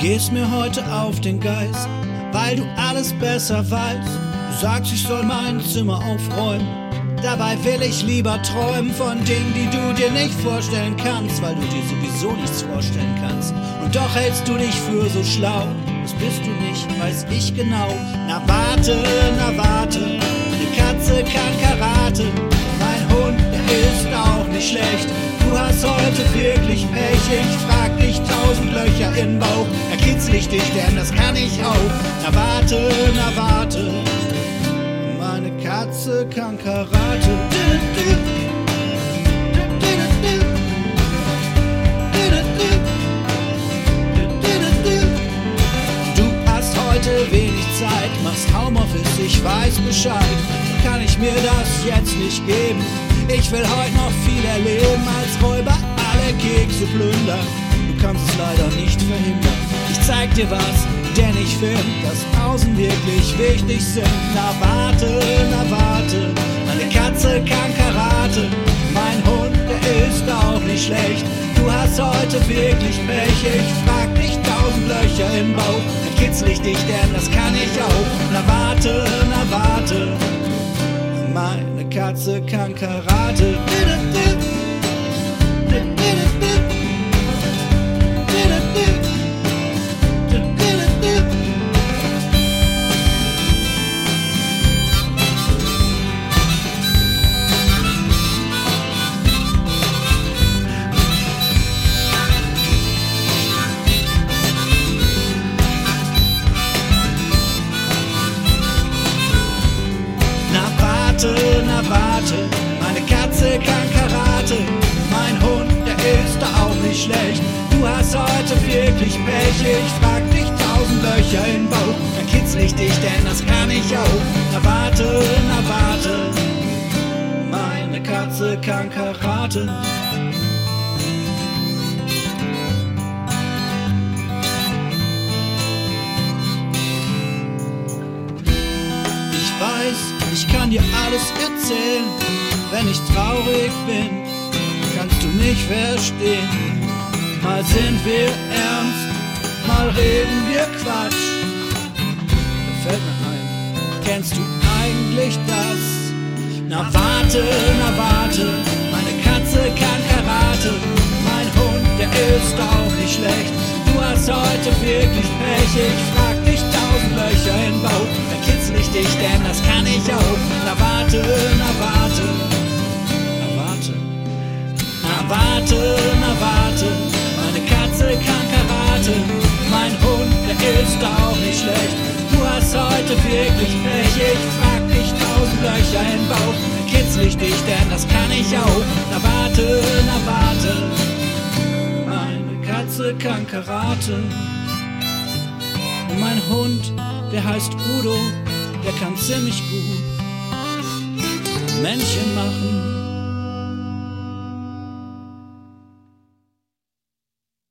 gehst mir heute auf den Geist, weil du alles besser weißt. Du sagst, ich soll mein Zimmer aufräumen. Dabei will ich lieber träumen von Dingen, die du dir nicht vorstellen kannst, weil du dir sowieso nichts vorstellen kannst. Und doch hältst du dich für so schlau. Das bist du nicht, weiß ich genau. Na warte, na warte, die Katze kann Karate. Mein Hund, ist auch nicht schlecht. Du hast heute wirklich Pech. Ich frag Löcher im Bauch. Da kitzel ich dich, denn das kann ich auch. Na warte, na warte. Meine Katze kann Karate. Du hast heute wenig Zeit, machst Homeoffice, ich weiß Bescheid. Kann ich mir das jetzt nicht geben? Ich will heute noch viel erleben, als Räuber alle Kekse plündern. Kannst es leider nicht verhindern. Ich zeig dir was, denn ich find, dass Pausen wirklich wichtig sind. Na warte, na warte, meine Katze kann Karate. Mein Hund, der ist auch nicht schlecht. Du hast heute wirklich Pech. Ich frag dich tausend Löcher im Bauch. Dann kitzel ich dich, denn das kann ich auch. Na warte, na warte. Meine Katze kann Karate. Pech. Ich frag dich tausend Löcher im Bauch. Dann kitzel ich dich, denn das kann ich auch. Na warte, na warte, meine Katze kann Karate. Ich weiß, ich kann dir alles erzählen. Wenn ich traurig bin, kannst du mich verstehen. Mal sind wir ernst, mal reden wir Quatsch. Da fällt mir ein, kennst du eigentlich das? Na warte, na warte, meine Katze kann Karate. Mein Hund, der ist auch nicht schlecht. Du hast heute wirklich Pech. Ich frag Löcher im Bauch. Ich dich, denn das kann ich auch. Na warte, na warte, meine Katze kann Karate. Und mein Hund, der heißt Udo, der kann ziemlich gut Männchen machen